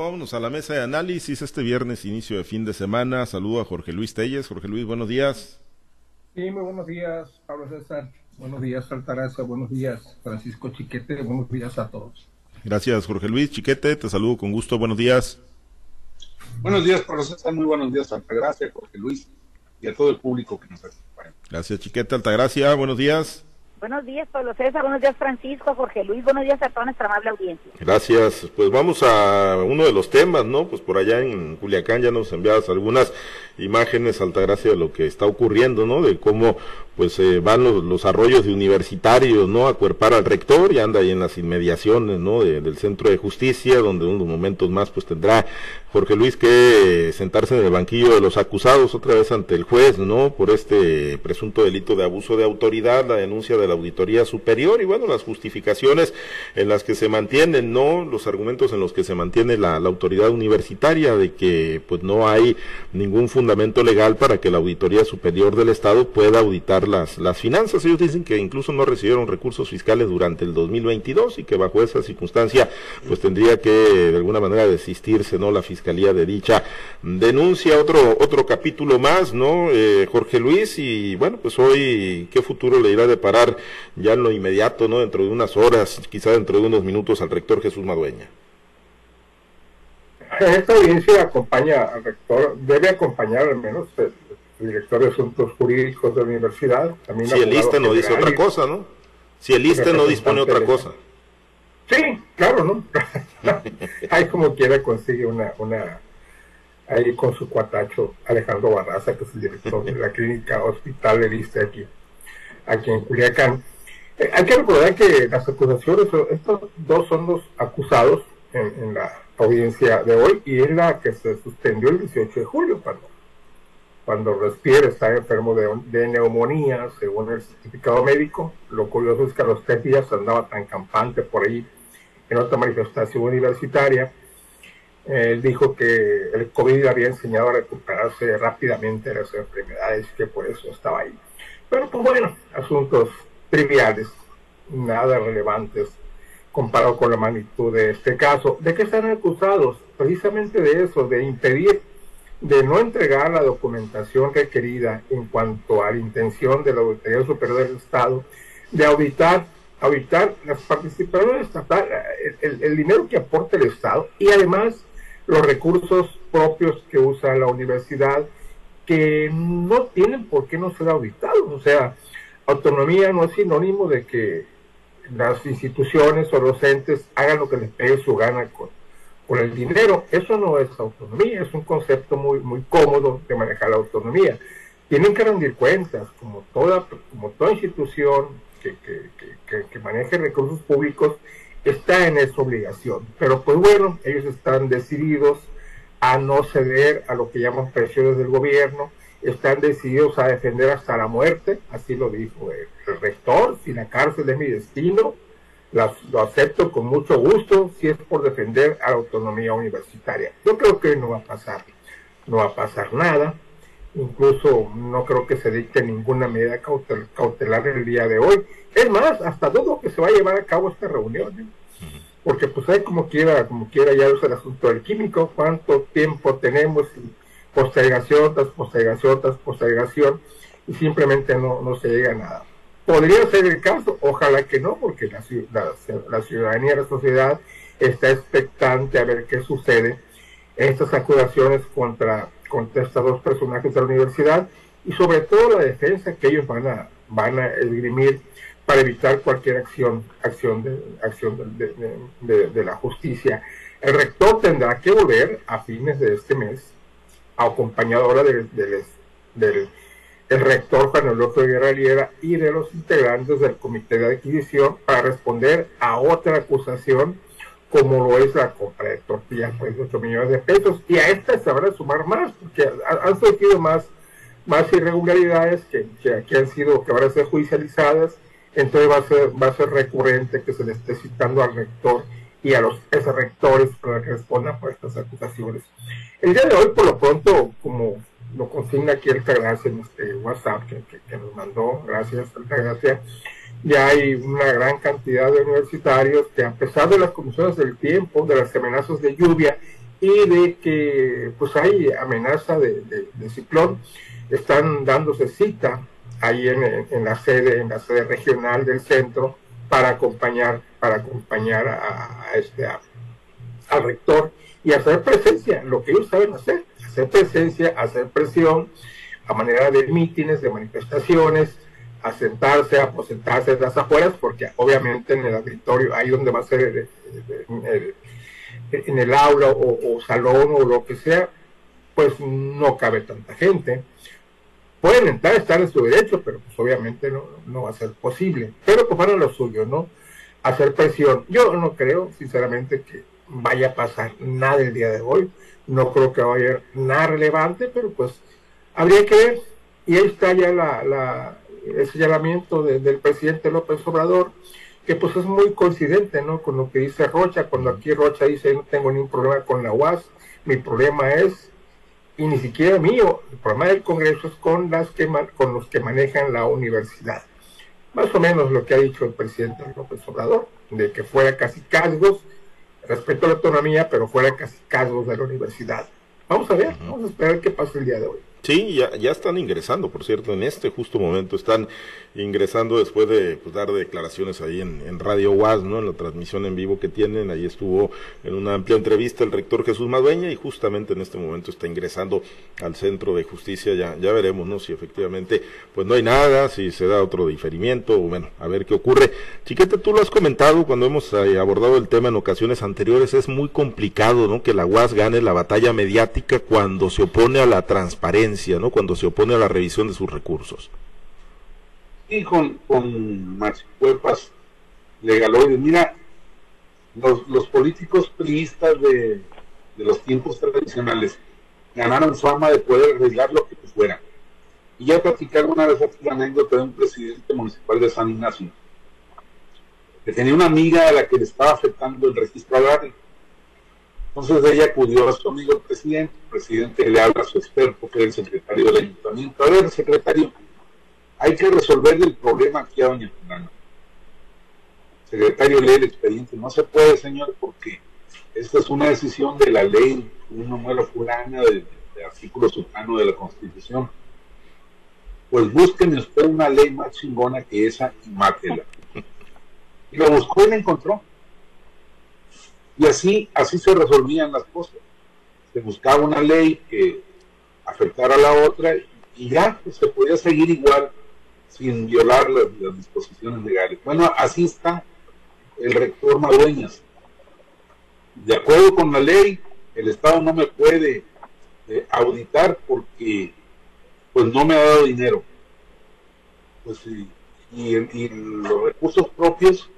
Vámonos a la mesa de análisis este viernes, inicio de fin de semana. Saludo a Jorge Luis Telles. Jorge Luis, buenos días. Sí, muy buenos días, Pablo César. Buenos días, Altagracia. Buenos días, Francisco Chiquete. Buenos días a todos. Gracias, Jorge Luis. Chiquete, te saludo con gusto. Buenos días. Buenos días, Pablo César. Muy buenos días, Altagracia, Jorge Luis y a todo el público que nos acompaña. Gracias, Chiquete. Altagracia, buenos días. Buenos días, Pablo César. Buenos días, Francisco, Jorge Luis. Buenos días a toda nuestra amable audiencia. Gracias. Pues vamos a uno de los temas, ¿no? Pues por allá en Culiacán ya nos enviadas algunas imágenes, Altagracia, de lo que está ocurriendo, ¿no? De cómo pues eh, van los, arroyos de universitarios, ¿no? A cuerpar al rector y anda ahí en las inmediaciones, ¿no? del centro de justicia, donde unos momentos más pues tendrá Jorge Luis que sentarse en el banquillo de los acusados otra vez ante el juez, ¿no? Por este presunto delito de abuso de autoridad, la denuncia de la Auditoría Superior y bueno, las justificaciones en las que se mantienen, ¿no? Los argumentos en los que se mantiene la, autoridad universitaria de que pues no hay ningún fundamento legal para que la Auditoría Superior del Estado pueda auditar las, las finanzas. Ellos dicen que incluso no recibieron recursos fiscales durante el 2022 y que bajo esa circunstancia pues tendría que de alguna manera desistirse, ¿no? La fiscalía de dicha denuncia. Otro, otro capítulo más, ¿no? Eh, Jorge Luis y bueno, pues hoy, ¿qué futuro le irá a deparar ya en lo inmediato, ¿no? Dentro de unas horas, quizá dentro de unos minutos al rector Jesús Madueña. Esta audiencia acompaña al rector, debe acompañar al menos el, director de Asuntos Jurídicos de la universidad. También si el ISTE no dice otra cosa, ¿no? Si el ISTE no dispone otra cosa. Sí, claro, ¿no? Ahí como quiera consigue una, una, ahí con su cuatacho Alejandro Barraza, que es el director de la clínica hospital del ISTE aquí, aquí en Culiacán. Eh, hay que recordar que las acusaciones, estos dos son los acusados en, la audiencia de hoy y es la que se suspendió el 18 de julio cuando cuando respira está enfermo de, neumonía, según el certificado médico. Lo curioso es que a los tres días andaba tan campante por ahí en otra manifestación universitaria. Él dijo que el COVID había enseñado a recuperarse rápidamente de las enfermedades, que por eso estaba ahí. Pero pues bueno, asuntos triviales, nada relevantes comparado con la magnitud de este caso. ¿De qué están acusados? Precisamente de eso, de impedir de no entregar la documentación requerida en cuanto a la intención de la Auditoría Superior del Estado de auditar, auditar las participaciones estatales, el, el, dinero que aporta el Estado y además los recursos propios que usa la universidad que no tienen por qué no ser auditados. O sea, autonomía no es sinónimo de que las instituciones o los entes hagan lo que les pegue su gana con, por el dinero. Eso no es autonomía, es un concepto muy, muy cómodo de manejar la autonomía. Tienen que rendir cuentas, como toda, como toda institución que, que, que, maneje recursos públicos, está en esa obligación. Pero pues bueno, ellos están decididos a no ceder a lo que llaman presiones del gobierno, están decididos a defender hasta la muerte, así lo dijo el, el rector, si la cárcel es mi destino, lo acepto con mucho gusto si es por defender a la autonomía universitaria. Yo creo que no va a pasar, no va a pasar nada. Incluso no creo que se dicte ninguna medida cautelar el día de hoy. Es más, hasta dudo que se va a llevar a cabo esta reunión. ¿eh? Porque pues hay como quiera, como quiera ya es el asunto del químico, cuánto tiempo tenemos, postergación tras postergación tras postergación, y simplemente no, no se llega a nada. Podría ser el caso, ojalá que no, porque la, la, ciudadanía, la sociedad está expectante a ver qué sucede estas acusaciones contra, contra estos dos personajes de la universidad y sobre todo la defensa que ellos van a, van a esgrimir para evitar cualquier acción, acción, de, acción de, la justicia. El rector tendrá que volver a fines de este mes, acompañado ahora del, del el rector Juan Eulogio Guerra Liera y de los integrantes del comité de adquisición para responder a otra acusación como lo es la compra de tortillas por 18 millones de pesos. Y a esta se a sumar más porque han surgido más más irregularidades que, que, han sido que a ser judicializadas. Entonces va a ser va a ser recurrente que se le esté citando al rector y a los ex rectores para que respondan por estas acusaciones el día de hoy por lo pronto como lo consigna aquí Altagracia en este WhatsApp que, que, nos mandó, gracias Altagracia. Ya hay una gran cantidad de universitarios que a pesar de las condiciones del tiempo, de las amenazas de lluvia y de que pues hay amenaza de, ciclón, están dándose cita ahí en, la sede, en la sede regional del centro para acompañar, para acompañar a, este al rector y hacer presencia, lo que ellos saben hacer, hacer presencia, hacer presión a manera de mítines, de manifestaciones, a sentarse, a aposentarse en las afueras, porque obviamente en el auditorio, ahí donde va a ser el, en el aula o, salón o lo que sea, pues no cabe tanta gente. Pueden entrar, estar en su derecho, pero pues obviamente no, va a ser posible. Pero pues para lo suyo, ¿no? Hacer presión. Yo no creo, sinceramente, que vaya a pasar nada el día de hoy. No creo que vaya a haber nada relevante, pero pues habría que ver. Y ahí está ya la, el señalamiento del presidente López Obrador que pues es muy coincidente, ¿no? Con lo que dice Rocha, cuando aquí Rocha dice no tengo ningún problema con la UAS, mi problema es, y ni siquiera mío, el problema del Congreso es con, las que, con los que manejan la universidad. Más o menos lo que ha dicho el presidente López Obrador, de que fuera casi casgos, respecto a la autonomía, pero fuera casi casgos de la universidad. Vamos a ver, vamos a esperar qué pasa el día de hoy. Sí, ya, ya están ingresando, por cierto, en este justo momento están ingresando después de pues, dar declaraciones ahí en, Radio UAS, ¿no? En la transmisión en vivo que tienen, ahí estuvo en una amplia entrevista el rector Jesús Madueña y justamente en este momento está ingresando al centro de justicia, ya, ya veremos, ¿no? Si efectivamente pues no hay nada, si se da otro diferimiento, o bueno, a ver qué ocurre. Chiquete, tú lo has comentado cuando hemos eh, abordado el tema en ocasiones anteriores, es muy complicado, ¿no? Que la UAS gane la batalla mediática cuando se opone a la transparencia ¿no? Cuando se opone a la revisión de sus recursos. Y con, con machicuepas legaloides. Mira, los, políticos priistas de, de los tiempos tradicionales ganaron fama de poder arreglar lo que fuera. Y ya platicar una vez la anécdota de un presidente municipal de San Ignacio, que tenía una amiga a la que le estaba afectando el registro agrario entonces ella acudió a su amigo el presidente, el presidente le habla a su experto, que es el secretario del ayuntamiento. A ver, secretario, hay que resolver el problema aquí a doña Fernanda. El secretario lee el expediente, no se puede, señor, porque esta es una decisión de la ley, un número fulana de, artículo sultano de la Constitución. Pues búsquenme usted una ley más chingona que esa y mátela. Y lo buscó y la encontró. Y así, así se resolvían las cosas. Se buscaba una ley que afectara a la otra y ya pues, se podía seguir igual sin violar las, disposiciones legales. Bueno, así está el rector Madueñas. De acuerdo con la ley, el Estado no me puede eh, auditar porque pues no me ha dado dinero. Pues y los recursos propios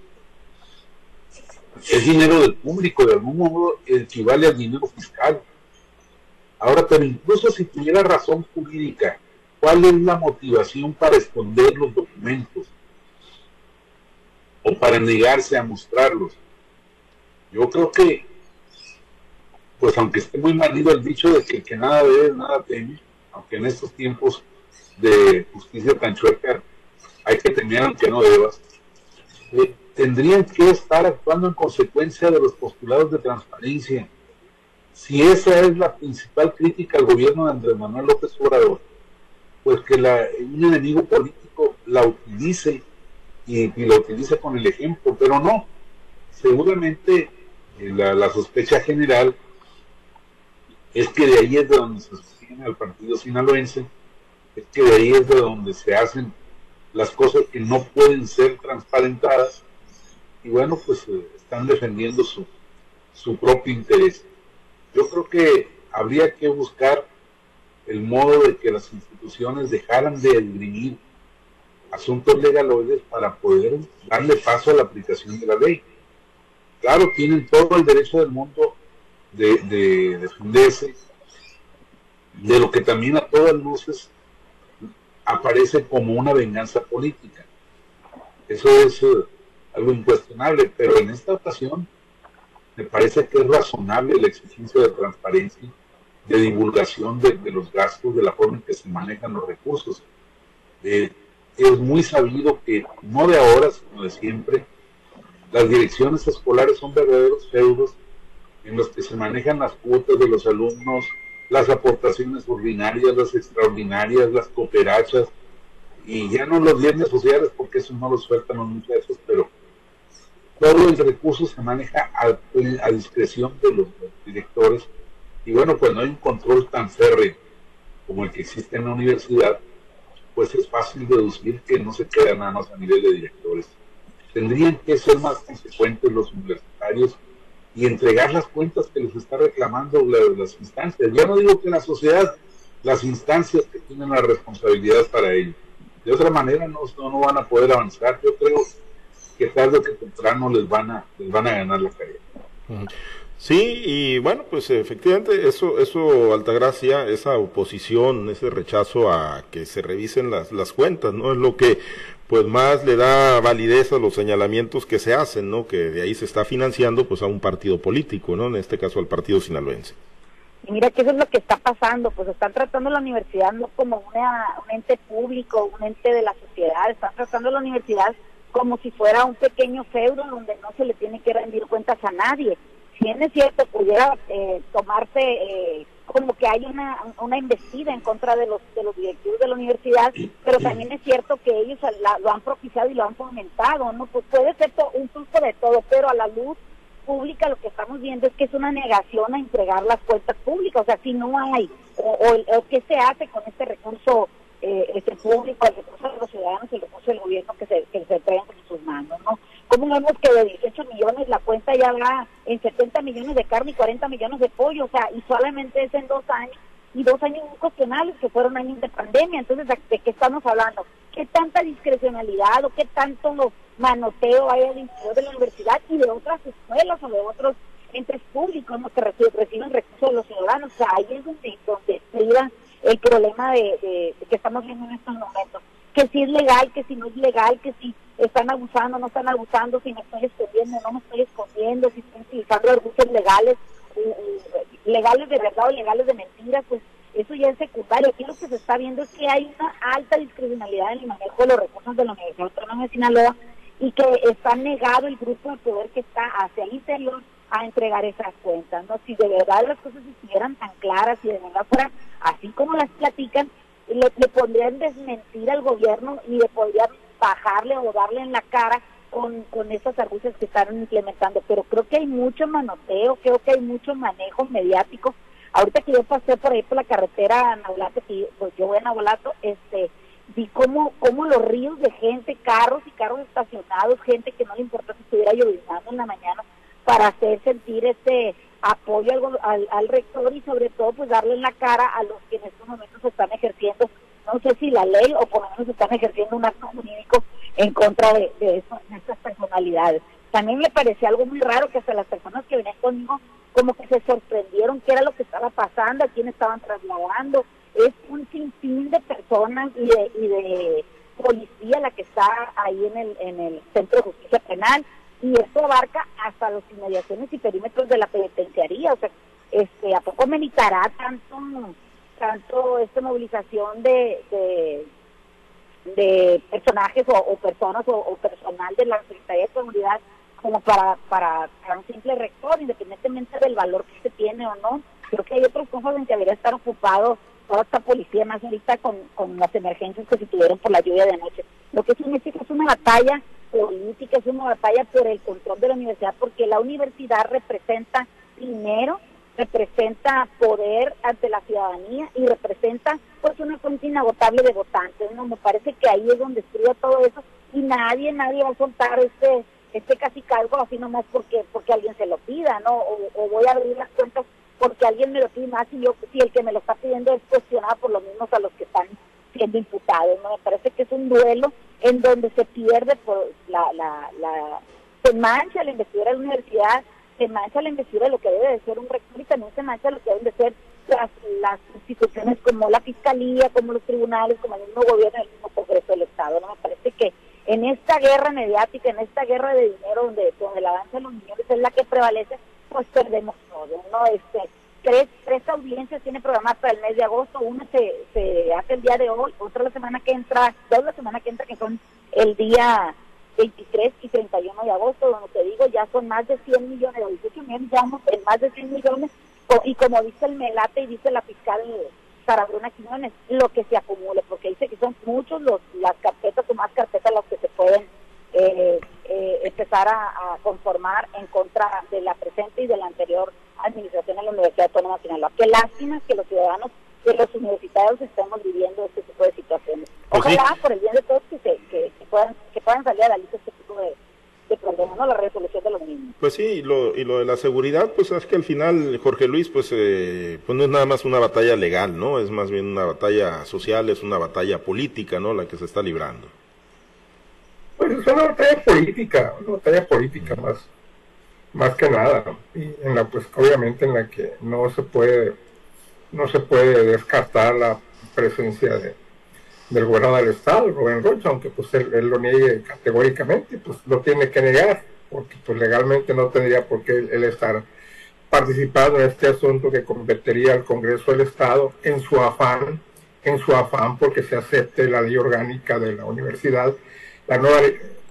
es dinero del público, de algún modo equivale al dinero fiscal. Ahora, pero incluso si tuviera razón jurídica, ¿cuál es la motivación para esconder los documentos? O para negarse a mostrarlos. Yo creo que, pues aunque esté muy manido el dicho de que, que nada debe, nada teme, aunque en estos tiempos de justicia tan chueca hay que temer aunque no debas, eh, tendrían que estar actuando en consecuencia de los postulados de transparencia. Si esa es la principal crítica al gobierno de Andrés Manuel López Obrador, pues que la, un enemigo político la utilice y, la utilice con el ejemplo, pero no. Seguramente eh, la, sospecha general es que de ahí es de donde se sostiene al partido sinaloense, es que de ahí es de donde se hacen las cosas que no pueden ser transparentadas y bueno, pues eh, están defendiendo su, su propio interés. Yo creo que habría que buscar el modo de que las instituciones dejaran de esgrimir asuntos legaloides para poder darle paso a la aplicación de la ley. Claro, tienen todo el derecho del mundo de, de defenderse de lo que también a todas luces aparece como una venganza política. Eso es eh, algo incuestionable, pero en esta ocasión me parece que es razonable la exigencia de transparencia, de divulgación de, los gastos, de la forma en que se manejan los recursos. Eh, es muy sabido que no de ahora, sino de siempre, las direcciones escolares son verdaderos feudos en los que se manejan las cuotas de los alumnos, las aportaciones ordinarias, las extraordinarias, las cooperachas, y ya no los bienes sociales, porque eso no lo sueltan los muchachos, pero todo el recurso se maneja a, discreción de los, directores, y bueno, pues no hay un control tan férreo como el que existe en la universidad, pues es fácil deducir que no se queda nada más a nivel de directores. Tendrían que ser más consecuentes los universitarios y entregar las cuentas que les está reclamando las instancias. Yo no digo que la sociedad, las instancias que tienen la responsabilidad para ello. De otra manera no, no, van a poder avanzar. Yo creo que tarde o que temprano les van a, les van a ganar la carrera. Sí, y bueno, pues efectivamente eso, eso Altagracia, esa oposición, ese rechazo a que se revisen las, las cuentas, ¿no? Es lo que pues más le da validez a los señalamientos que se hacen, ¿no? Que de ahí se está financiando pues a un partido político, ¿no? En este caso al partido sinaloense. Y mira que eso es lo que está pasando, pues están tratando la universidad no como una, un ente público, un ente de la sociedad, están tratando la universidad como si fuera un pequeño feudo donde no se le tiene que rendir cuentas a nadie. Si bien es cierto, pudiera eh, tomarse eh, como que hay una, una investida en contra de los, de los directivos de la universidad, pero también es cierto que ellos lo han propiciado y lo han fomentado, ¿no? Pues puede ser un truco de todo, pero a la luz pública lo que estamos viendo es que es una negación a entregar las cuentas públicas, o sea, si no hay, o, o, qué se hace con este recurso eh, este público, el recurso de los ciudadanos, el recurso del gobierno que se, que se en sus manos, ¿no? ¿Cómo vemos que de 18 millones la cuenta ya va en 70 millones de carne y 40 millones de pollo? O sea, y solamente es en dos años, y dos años incuestionables que fueron años de pandemia. Entonces, ¿de qué estamos hablando? ¿Qué tanta discrecionalidad o qué tanto manoteo hay al interior de la universidad y de otras escuelas o de otros entes públicos que reciben, recursos de los ciudadanos? O sea, ahí es donde, donde se el problema de, que estamos viendo en estos momentos. Que si es legal, que si no es legal, que si están abusando, no están abusando, si me estoy escondiendo, no me estoy escondiendo, si estoy utilizando recursos legales, legales de verdad o legales de mentira, pues eso ya es secundario. Aquí lo que se está viendo es que hay una alta discriminalidad en el manejo de los recursos de la Universidad Autónoma de Sinaloa y que está negado el grupo de poder que está hacia el interior a entregar esas cuentas. ¿no? Si de verdad las cosas estuvieran tan claras y de verdad fueran así como las platican, le, le pondrían desmentir al gobierno y le podrían bajarle o darle en la cara con, con esas argucias que están implementando. Pero creo que hay mucho manoteo, creo que hay mucho manejo mediático. Ahorita que yo pasé por ahí por la carretera a Nabolato, que pues yo voy a Nabolato, este, vi cómo, cómo los ríos de gente, carros y carros estacionados, gente que no le importa si estuviera lloviznando en la mañana, para hacer sentir este apoyo al, al, rector y sobre todo pues darle en la cara a los que en estos momentos están ejerciendo, no sé si la ley o por lo menos están ejerciendo un acto jurídico en contra de, de, personalidades. También me parecía algo muy raro que hasta las personas que venían conmigo como que se sorprendieron qué era lo que estaba pasando, a quién estaban trasladando. Es un sinfín de personas y de, y de policía la que está ahí en el Centro de Justicia Penal y esto abarca hasta las inmediaciones y perímetros de la penitenciaría. O sea, este, ¿a poco meditará tanto, tanto esta movilización de, de, personajes o, personas o, personal de la Secretaría de Seguridad como para, para, un simple rector, independientemente del valor que se tiene o no? Creo que hay otros cosas en que debería estar ocupado toda esta policía, más ahorita con, con las emergencias que se tuvieron por la lluvia de anoche. Lo que significa es una batalla política, es una batalla por el control de la universidad, porque la universidad representa dinero, representa poder ante la ciudadanía y representa pues una fuente inagotable de votantes. ¿no? Me parece que ahí es donde estudia todo eso y nadie, nadie va a soltar este este casi cargo así nomás porque porque alguien se lo pida, ¿no? O, voy a abrir las cuentas porque alguien me lo pide más y yo si el que me lo está pidiendo es cuestionado por lo mismos a los que están siendo imputados, ¿no? Me parece que es un duelo en donde se pierde por la, la, la se mancha la investidura de la universidad, se mancha la investidura de lo que debe de ser un rector y también se mancha lo que deben de ser las, las instituciones como la fiscalía, como los tribunales, como el mismo gobierno, el mismo Congreso del Estado. ¿no? Me parece que en esta guerra mediática, en esta guerra de dinero donde, donde el avance de los niños es la que prevalece, pues perdemos ¿no? Este, tres, tres audiencias tiene programadas para el mes de agosto, una se, se hace el día de hoy, otra la semana que entra, dos la semana que entra, que son el día 23 y 31 de agosto, donde te digo, ya son más de 100 millones, o 18 millones, ya vamos en más de 100 millones, y como dice el Melate y dice la fiscal Sara Bruna Quiñones, lo que se acumule, porque dice que son muchos los las carpetas o más carpetas las que se pueden eh, eh, empezar a, conformar en contra de la presente y de la anterior administración de la Universidad Autónoma de Sinaloa. Qué lástima que los ciudadanos, que los universitarios estemos viviendo este tipo de situaciones. Pues Ojalá, por el bien de todos, que, se, que, puedan, que puedan salir a la lista este tipo de, de problemas, ¿no? La resolución de los mismos. Pues sí, y lo, y lo de la seguridad, pues es que al final, Jorge Luis, pues, eh, pues no es nada más una batalla legal, ¿no? Es más bien una batalla social, es una batalla política, ¿no? La que se está librando. Pues es una batalla política, una batalla política más, más que nada, y en la, pues obviamente en la que no se puede, no se puede descartar la presencia de del gobernador del estado, Rubén Rocha, aunque pues él, lo niegue categóricamente, pues lo tiene que negar, porque pues legalmente no tendría por qué él, estar participando en este asunto que convertiría al Congreso del Estado en su afán, en su afán porque se acepte la ley orgánica de la universidad, la nueva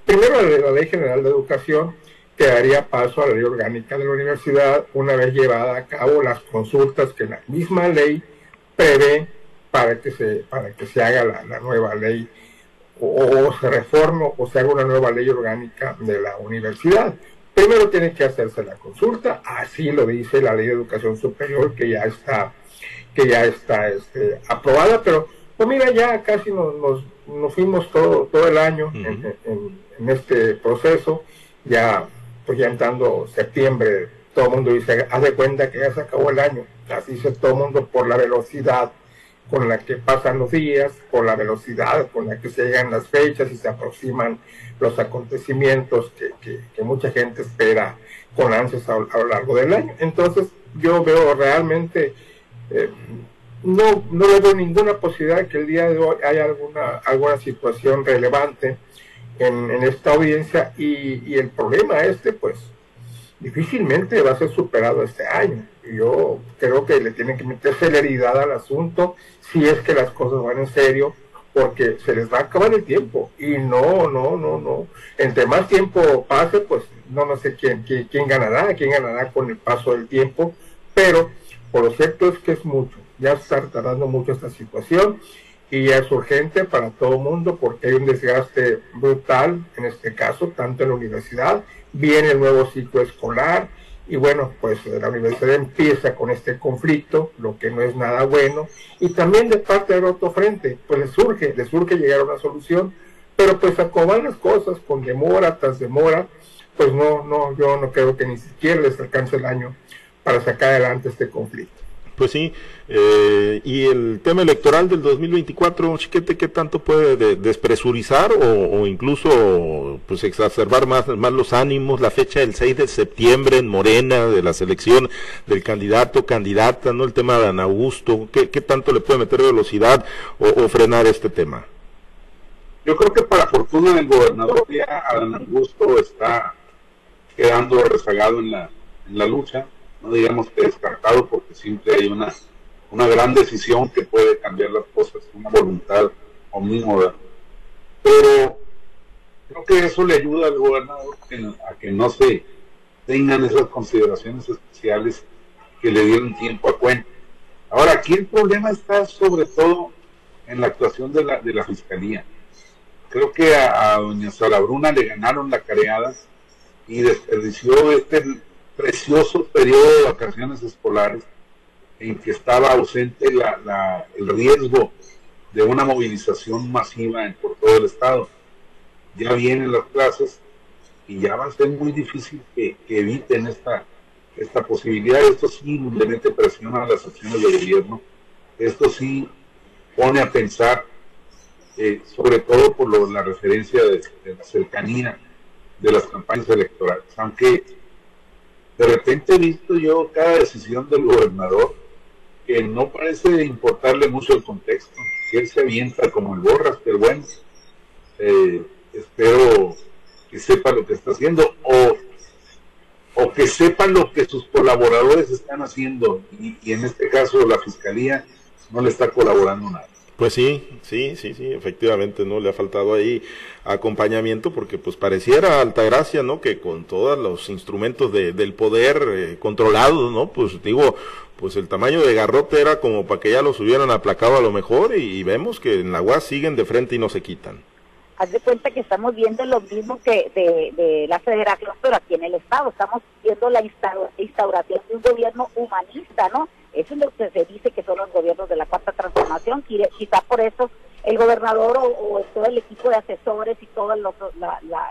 primero la Ley General de Educación, que daría paso a la ley orgánica de la universidad una vez llevada a cabo las consultas que la misma ley prevé para que se, para que se haga la, nueva ley o, se reforme o se haga una nueva ley orgánica de la universidad. Primero tiene que hacerse la consulta, así lo dice la ley de educación superior que ya está, que ya está este, aprobada, pero pues mira, ya casi nos, nos, fuimos todo, todo el año en, en, este proceso, ya pues ya entrando septiembre, todo el mundo dice, haz de cuenta que ya se acabó el año, así dice todo el mundo por la velocidad con la que pasan los días, por la velocidad con la que se llegan las fechas y se aproximan los acontecimientos que, que, mucha gente espera con ansias a, lo largo del año. Entonces yo veo realmente, eh, no, no veo ninguna posibilidad de que el día de hoy haya alguna, alguna situación relevante en, esta audiencia y, y el problema este pues difícilmente va a ser superado este año. Yo creo que le tienen que meter celeridad al asunto si es que las cosas van en serio, porque se les va a acabar el tiempo. Y no, no, no, no. Entre más tiempo pase, pues no, no sé quién, quién, quién ganará, quién ganará con el paso del tiempo, pero por lo cierto es que es mucho. Ya está tardando mucho esta situación y es urgente para todo el mundo porque hay un desgaste brutal, en este caso, tanto en la universidad, viene el nuevo ciclo escolar, y bueno, pues la universidad empieza con este conflicto, lo que no es nada bueno, y también de parte del otro frente, pues le surge, le surge llegar a una solución, pero pues a las cosas con demora tras demora, pues no, no, yo no creo que ni siquiera les alcance el año para sacar adelante este conflicto. Pues sí, eh, y el tema electoral del 2024, Chiquete, ¿qué tanto puede despresurizar o, incluso pues exacerbar más, más los ánimos? La fecha del 6 de septiembre en Morena, de la selección del candidato, candidata, ¿no? El tema de Ana Augusto, ¿qué, tanto le puede meter velocidad o, frenar este tema? Yo creo que para fortuna del gobernador ya Ana Augusto está quedando rezagado en la, en la lucha no digamos que descartado porque siempre hay una, una gran decisión que puede cambiar las cosas, una voluntad omnímoda. Pero creo que eso le ayuda al gobernador a que no se tengan esas consideraciones especiales que le dieron tiempo a cuenta. Ahora, aquí el problema está sobre todo en la actuación de la, de la fiscalía. Creo que a, a doña Sara Bruna le ganaron la careada y desperdició este precioso periodo de vacaciones escolares en que estaba ausente la, el riesgo de una movilización masiva en, por todo el estado. Ya vienen las clases y ya va a ser muy difícil que, eviten esta, esta posibilidad. Esto sí le mete presión a las acciones del gobierno. Esto sí pone a pensar, eh, sobre todo por lo, la referencia de, de la cercanía de las campañas electorales. Aunque de repente he visto yo cada decisión del gobernador que no parece importarle mucho el contexto, que él se avienta como el borras, pero bueno, eh, espero que sepa lo que está haciendo o, o que sepa lo que sus colaboradores están haciendo y, y en este caso la fiscalía no le está colaborando nada. Pues sí, sí, sí, sí, efectivamente, ¿no? Le ha faltado ahí acompañamiento porque pues pareciera Altagracia, ¿no? Que con todos los instrumentos de, del poder eh, controlados, ¿no? Pues digo, pues el tamaño de garrote era como para que ya los hubieran aplacado a lo mejor y, vemos que en la UAS siguen de frente y no se quitan. Haz de cuenta que estamos viendo lo mismo que de, de la federación, pero aquí en el Estado. Estamos viendo la instauración de un gobierno humanista, ¿no? Eso es lo que se dice que son los gobiernos de la cuarta transformación. Quizá por eso el gobernador o, todo el equipo de asesores y todo el,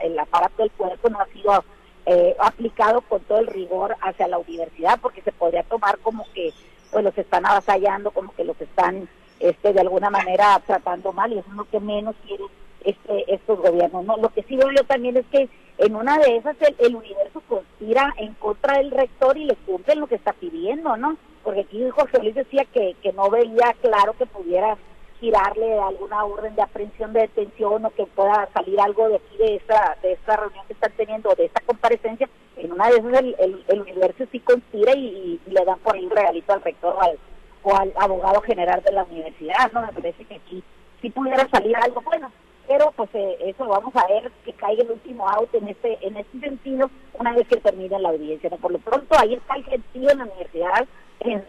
el aparato del puerto no ha sido eh, aplicado con todo el rigor hacia la universidad, porque se podría tomar como que pues los están avasallando, como que los están este de alguna manera tratando mal y eso es lo que menos quieren este, estos gobiernos. no Lo que sí veo yo también es que en una de esas el, universo conspira en contra del rector y le cumplen lo que está pidiendo, ¿no? porque aquí José Luis decía que, que no veía claro que pudiera girarle alguna orden de aprehensión de detención o que pueda salir algo de aquí de esta de esta reunión que están teniendo de esta comparecencia. En una de esas el, el, universo sí conspira y, le dan por ahí un regalito al rector o al, o al abogado general de la universidad no me parece que aquí sí pudiera salir algo bueno pero pues eh, eso vamos a ver que caiga el último out en este en este sentido una vez que termine la audiencia por lo pronto ahí está el gentío en la universidad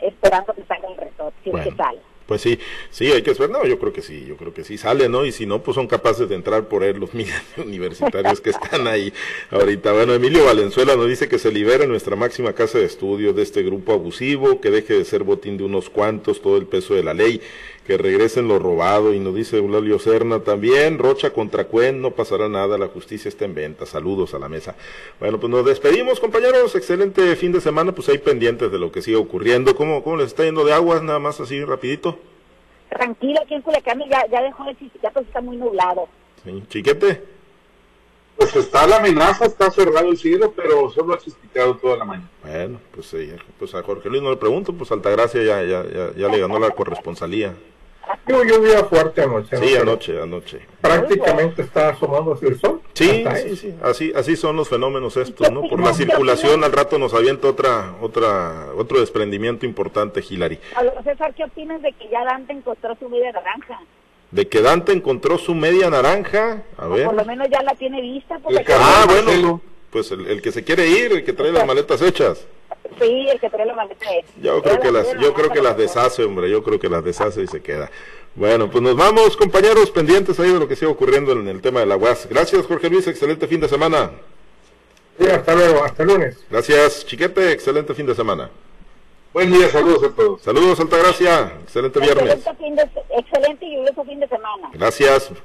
esperando que salga el reto, si es que sale. Pues sí, sí, hay que esperar. No, yo creo que sí, yo creo que sí sale, ¿no? Y si no, pues son capaces de entrar por él los miles universitarios que están ahí ahorita. Bueno, Emilio Valenzuela nos dice que se libere nuestra máxima casa de estudios de este grupo abusivo, que deje de ser botín de unos cuantos, todo el peso de la ley, que regresen lo robado. Y nos dice Eulalio Serna también, Rocha contra Cuen, no pasará nada, la justicia está en venta. Saludos a la mesa. Bueno, pues nos despedimos, compañeros. Excelente fin de semana, pues ahí pendientes de lo que sigue ocurriendo. ¿Cómo, cómo les está yendo de aguas? Nada más así, rapidito. Tranquilo, aquí en Culiacán ya, ya dejó de ya pues está muy nublado. Sí, chiquete. Pues está la amenaza, está cerrado el cielo, pero solo ha chispicado toda la mañana. Bueno, pues sí, pues a Jorge Luis no le pregunto, pues Altagracia ya, ya, ya, ya le ganó la corresponsalía. Yo lluvia fuerte anoche. Sí, anoche, anoche. Prácticamente está asomándose el sol. Sí, sí, sí. Así, así son los fenómenos estos, ¿no? Por la circulación al rato nos avienta otra, otra, otro desprendimiento importante, Hilary. César, ¿qué opinas de que ya Dante encontró su media naranja? De que Dante encontró su media naranja, a ver. Por lo menos ya la tiene vista. ah, bueno, pues el, que se quiere ir, el que trae las maletas hechas. Sí, el que trae la maleta Yo creo que las, yo creo que las deshace, hombre, yo creo que las deshace y se queda. Bueno, pues nos vamos, compañeros, pendientes ahí de lo que sigue ocurriendo en el tema de la UAS. Gracias, Jorge Luis, excelente fin de semana. Sí, hasta luego, hasta lunes. Gracias, Chiquete, excelente fin de semana. Buen día, saludos a todos. Saludos, Altagracia, excelente viernes. Excelente, fin de, excelente y lluvioso fin de semana. Gracias.